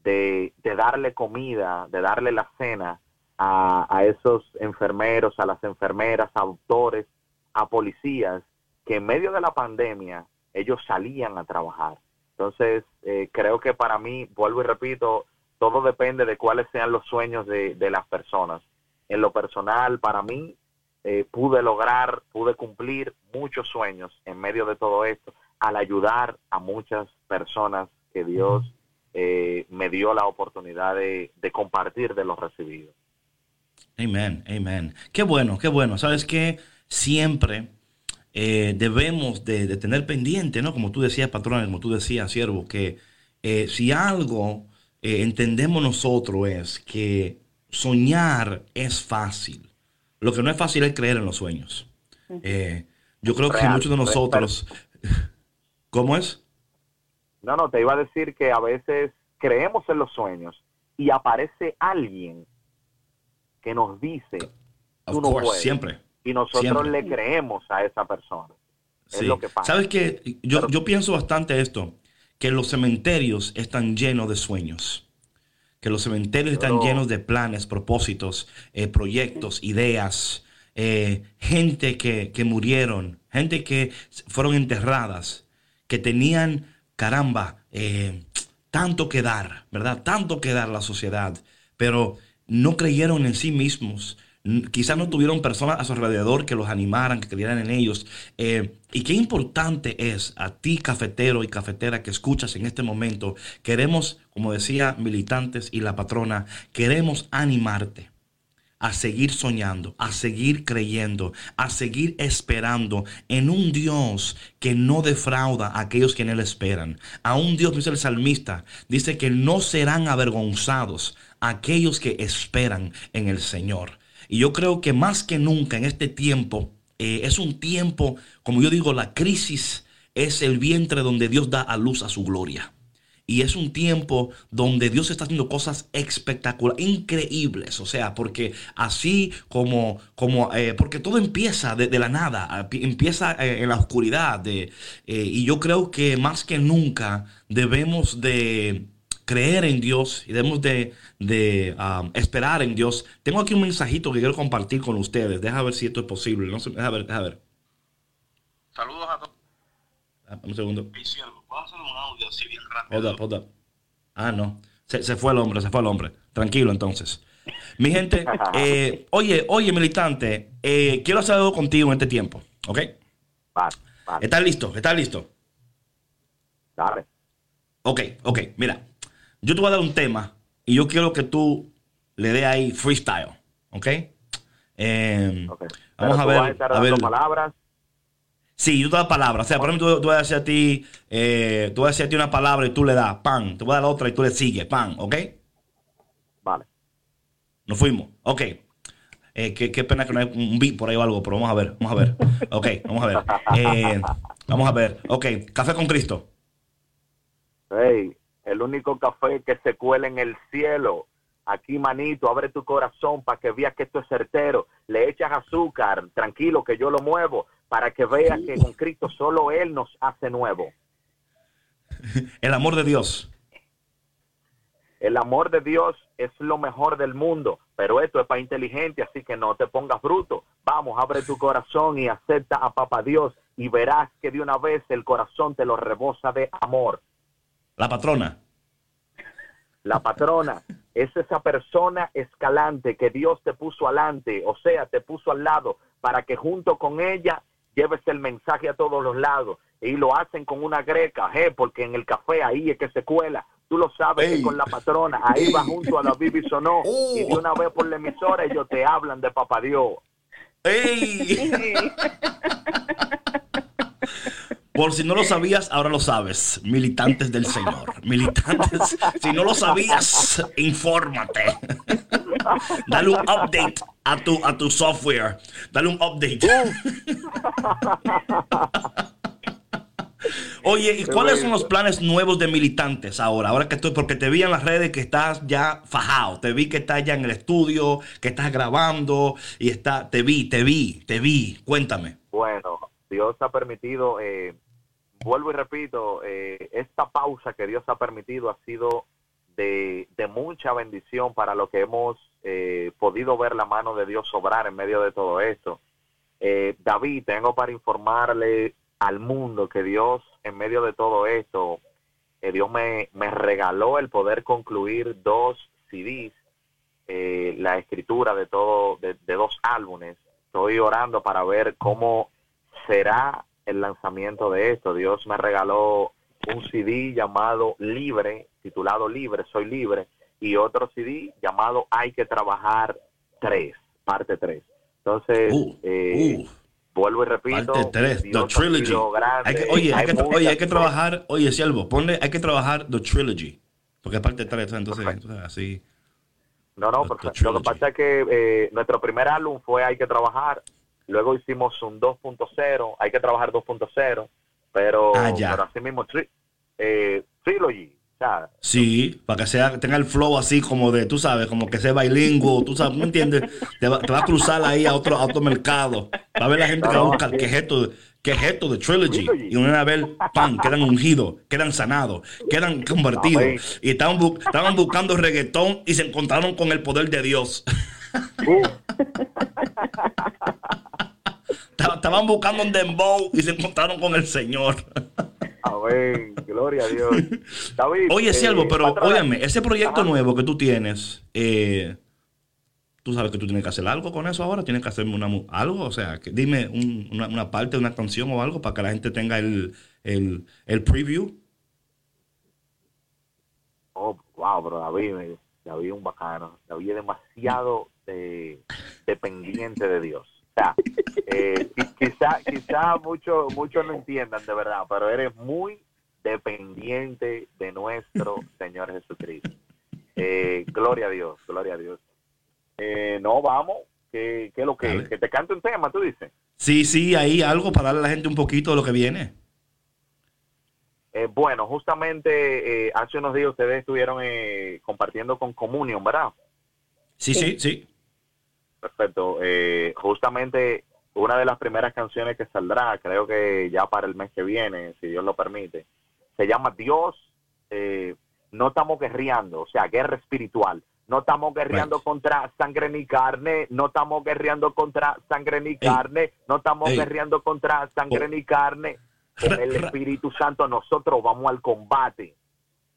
de, darle comida, de darle la cena a, a esos enfermeros, a las enfermeras, a doctores, a policías, que en medio de la pandemia ellos salían a trabajar. Entonces, eh, creo que para mí, vuelvo y repito, todo depende de cuáles sean los sueños de, de las personas. En lo personal, para mí, eh, pude lograr, pude cumplir muchos sueños en medio de todo esto, al ayudar a muchas personas que Dios eh, me dio la oportunidad de, de compartir de los recibidos. Amén, amén. Qué bueno, qué bueno. Sabes que siempre eh, debemos de, de tener pendiente, ¿no? Como tú decías, patrón, como tú decías, siervo, que eh, si algo eh, entendemos nosotros es que soñar es fácil. Lo que no es fácil es creer en los sueños. Eh, yo creo que muchos de nosotros... ¿Cómo es? No, no, te iba a decir que a veces creemos en los sueños y aparece alguien que nos dice tú no puedes. Siempre. Y nosotros siempre. le creemos a esa persona. Es Sí. lo que pasa. ¿Sabes qué? Yo, Pero- yo pienso bastante esto, que los cementerios están llenos de sueños, que los cementerios están llenos de planes, propósitos, eh, proyectos, ideas, eh, gente que, que murieron, gente que fueron enterradas, que tenían, caramba, eh, tanto que dar, ¿verdad? Tanto que dar a la sociedad, pero no creyeron en sí mismos. Quizás no tuvieron personas a su alrededor que los animaran, que creyeran en ellos. Eh, y qué importante es a ti, cafetero y cafetera que escuchas en este momento. Queremos, como decía militantes y la patrona, queremos animarte a seguir soñando, a seguir creyendo, a seguir esperando en un Dios que no defrauda a aquellos que en Él esperan. A un Dios, dice el salmista, dice que no serán avergonzados aquellos que esperan en el Señor. Y yo creo que más que nunca en este tiempo, eh, es un tiempo, como yo digo, la crisis es el vientre donde Dios da a luz a su gloria. Y es un tiempo donde Dios está haciendo cosas espectaculares, increíbles. O sea, porque así como, como eh, porque todo empieza de, la nada, pi- empieza eh, en la oscuridad. De, y yo creo que más que nunca debemos de creer en Dios y debemos de, de, um, esperar en Dios. Tengo aquí un mensajito que quiero compartir con ustedes. Deja ver si esto es posible. No sé, deja ver, deja ver. Saludos a todos. Un segundo. ¿Puedo hacer un audio así bien rápido? Hold up, hold up. Ah, no. Se, se fue el hombre, se fue el hombre. Tranquilo entonces. Mi gente, eh, oye, oye, militante, eh, quiero hacer algo contigo en este tiempo, ¿ok? Vale, vale, ¿Estás listo? ¿Estás listo? dale. Ok, ok, mira. Yo te voy a dar un tema y yo quiero que tú le dé ahí freestyle, ¿ok? Eh, ok. Vamos a ver. vas estar a ver. palabras. Sí, yo te doy palabras. O sea, por ejemplo, tú, tú vas a decir a ti, eh, tú vas a decir a ti una palabra y tú le das, pan. Te voy a dar otra y tú le sigues, pan, ¿ok? Vale. Nos fuimos. Ok. Eh, qué, qué pena que no hay un beat por ahí o algo, pero vamos a ver, vamos a ver. Ok, vamos a ver. Eh, vamos a ver. Ok, café con Cristo. Hey, el único café que se cuela en el cielo. Aquí, manito, abre tu corazón para que veas que esto es certero. Le echas azúcar, tranquilo que yo lo muevo, para que veas que con Cristo solo Él nos hace nuevo. El amor de Dios. El amor de Dios es lo mejor del mundo, pero esto es para inteligente, así que no te pongas bruto. Vamos, abre tu corazón y acepta a Papá Dios y verás que de una vez el corazón te lo rebosa de amor. La patrona. La patrona es esa persona escalante que Dios te puso adelante, o sea, te puso al lado, para que junto con ella lleves el mensaje a todos los lados. Y lo hacen con una greca, eh, porque en el café ahí es que se cuela. Tú lo sabes Ey. que con la patrona, ahí va junto a David Bisonó, Oh. y de una vez por la emisora ellos te hablan de Papá Dios. ¡Ey! Por si no lo sabías, ahora lo sabes. Militantes del Señor. Militantes. Si no lo sabías, infórmate. Dale un update a tu, a tu software. Dale un update. Oye, ¿y cuáles son los planes nuevos de militantes ahora? Ahora que estoy, porque te vi en las redes que estás ya fajado, te vi que estás ya en el estudio, que estás grabando y está, te vi, te vi, te vi. Cuéntame. Bueno, Dios ha permitido, eh, vuelvo y repito, eh, esta pausa que Dios ha permitido ha sido de, mucha bendición para lo que hemos eh, podido ver la mano de Dios obrar en medio de todo esto. Eh, David, tengo para informarle al mundo que Dios, en medio de todo esto, eh, Dios me, me regaló el poder concluir dos CDs, la escritura de todo, de dos álbumes. Estoy orando para ver cómo será el lanzamiento de esto. Dios me regaló un CD llamado Libre, titulado Libre, Soy Libre, y otro CD llamado Hay que Trabajar 3, parte 3. Entonces, Uh, eh, uh. vuelvo y repito, Parte 3, The Trilogy. Hay que- oye, hay que, oye, hay que trabajar, oye, Siervo, ponle, hay que trabajar The Trilogy. Porque es parte 3, entonces, entonces así. No, no, The lo que pasa es que eh, nuestro primer álbum fue Hay que trabajar, luego hicimos un 2.0, Hay que trabajar 2.0, pero, Ah, pero así mismo, tri- eh, Trilogy, o ¿sabes? Sí, para que sea, tenga el flow así como de, tú sabes, como que sea bilingüe, tú sabes, ¿me entiendes? Te va, te va a cruzar ahí a otro, a otro mercado. Va a ver la gente que va a buscar, ¿qué es esto? ¿Qué es esto de Trilogy? Y una vez, pan, quedan ungidos, quedan sanados, quedan convertidos. Y estaban, bu- estaban buscando reggaetón y se encontraron con el poder de Dios. Uh, Estaban- buscando un dembow y se encontraron con el Señor. amén, gloria a Dios. David, Oye, eh, siervo, pero óyeme, ese proyecto Ajá. nuevo que tú tienes, eh, tú sabes que tú tienes que hacer algo con eso ahora, tienes que hacerme una, algo, o sea, que dime un- una, una parte de una canción o algo para que la gente tenga el, el, el preview. Oh, wow, pero David, David es un bacano. David es demasiado eh, dependiente de Dios. Sea, eh, qui- quizá, quizá muchos muchos no entiendan de verdad, pero eres muy dependiente de nuestro Señor Jesucristo. Eh, gloria a Dios, gloria a Dios. Eh, no, vamos, que, que lo que, que te cante un tema, tú dices. Sí, sí, ahí algo para darle a la gente un poquito de lo que viene. Eh, bueno, justamente eh, hace unos días ustedes estuvieron eh, compartiendo con Communion, ¿verdad? Sí, sí, sí. Perfecto. Eh, justamente una de las primeras canciones que saldrá, creo que ya para el mes que viene, si Dios lo permite, se llama Dios, eh, no estamos guerreando, o sea, guerra espiritual. No estamos guerreando Right. contra sangre ni carne, no estamos guerreando contra sangre ni carne, no estamos Ey. guerreando contra sangre Oh. ni carne. Con el Espíritu Santo nosotros vamos al combate.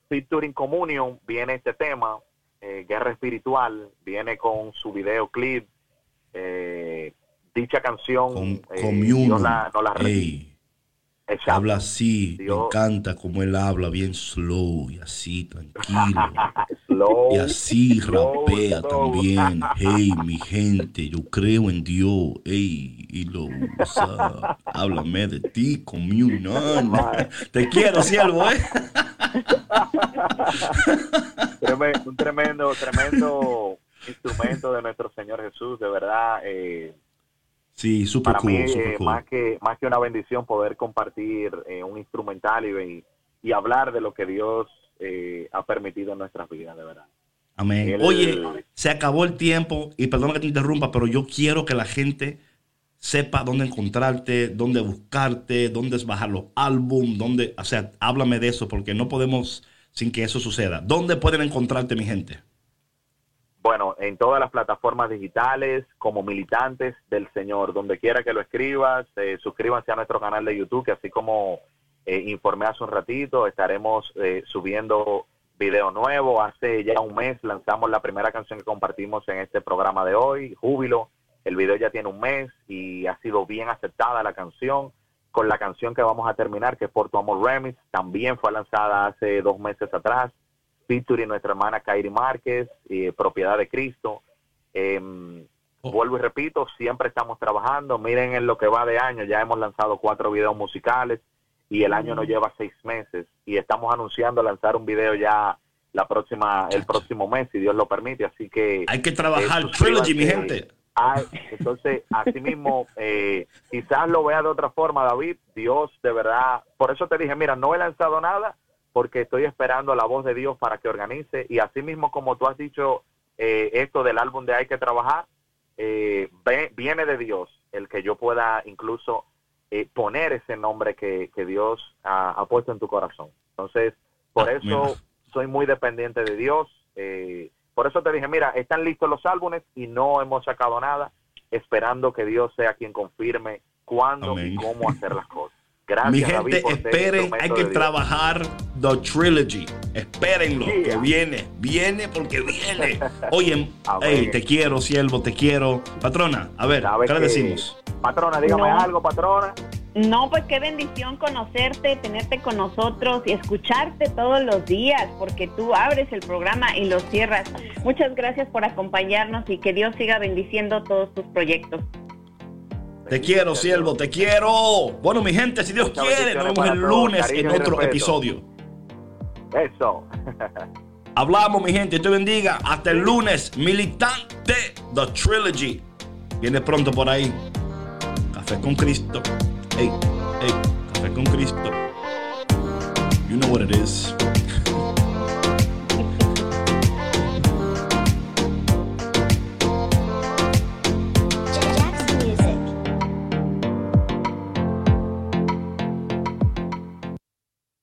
Featuring Communion viene este tema, eh, Guerra Espiritual, viene con su videoclip. Eh, dicha canción, Con, eh. Dios la- nos la Ey, habla así, me encanta como él habla, bien slow y así, tranquilo. Slow, Y así slow, rapea slow. también. Hey, mi gente, yo creo en Dios. Hey, y lo usa. Háblame de ti, comunión. Te quiero, siervo, ¿eh? Un tremendo, tremendo instrumento de nuestro Señor Jesús, de verdad. eh, Sí, super para mí cool, super eh, cool. más que más que una bendición poder compartir eh, un instrumental y, y hablar de lo que Dios ha permitido en nuestras vidas, de verdad. Amén. Oye, se acabó el tiempo y perdón que te interrumpa, pero yo quiero que la gente sepa dónde encontrarte, dónde buscarte, dónde bajar los álbum, dónde, o sea, háblame de eso porque no podemos sin que eso suceda. ¿Dónde pueden encontrarte, mi gente? Bueno, en todas las plataformas digitales, como militantes del Señor, donde quiera que lo escribas, eh, suscríbanse a nuestro canal de YouTube, que así como eh, informé hace un ratito, estaremos eh, subiendo video nuevo. Hace ya un mes lanzamos la primera canción que compartimos en este programa de hoy, Júbilo. El video ya tiene un mes y ha sido bien aceptada la canción. Con la canción que vamos a terminar, que es Por tu Amor Remix, también fue lanzada hace dos meses atrás featuring nuestra hermana Kairi Márquez, eh, Propiedad de Cristo. Em, Oh. Vuelvo y repito, siempre estamos trabajando. Miren en lo que va de año, ya hemos lanzado cuatro videos musicales y el año nos lleva seis meses y estamos anunciando lanzar un video ya la próxima, el próximo mes, si Dios lo permite. Así que Hay que trabajar eh, Trilogy, mi gente. Entonces, así mismo, eh, quizás lo vea de otra forma, David. Dios, de verdad, por eso te dije, mira, no he lanzado nada porque estoy esperando la voz de Dios para que organice. Y así mismo, como tú has dicho, eh, esto del álbum de Hay que trabajar, eh, ve- viene de Dios, el que yo pueda incluso eh, poner ese nombre que, que Dios ha, ha puesto en tu corazón. Entonces, por Ah, eso mira. soy muy dependiente de Dios. por eso te dije, mira, están listos los álbumes y no hemos sacado nada, esperando que Dios sea quien confirme cuándo Amén. y cómo hacer las cosas. Gracias, Mi David, gente, ser esperen, hay que trabajar The Trilogy. Espérenlo, que viene, viene porque viene. Oye, Amén. hey, te quiero, siervo, te quiero. Patrona, a ver, ¿Sabes ¿qué le decimos? Patrona, dígame No. algo, patrona. No, pues qué bendición conocerte, tenerte con nosotros y escucharte todos los días, porque tú abres el programa y lo cierras. Muchas gracias por acompañarnos y que Dios siga bendiciendo todos tus proyectos. Te quiero, siervo, te quiero. Bueno, mi gente, si Dios quiere, nos vemos el lunes en otro episodio. Eso. Hablamos, mi gente, te bendiga. Hasta el lunes, militante The Trilogy. Viene pronto por ahí. Café con Cristo. Hey, hey, café con Cristo. You know what it is.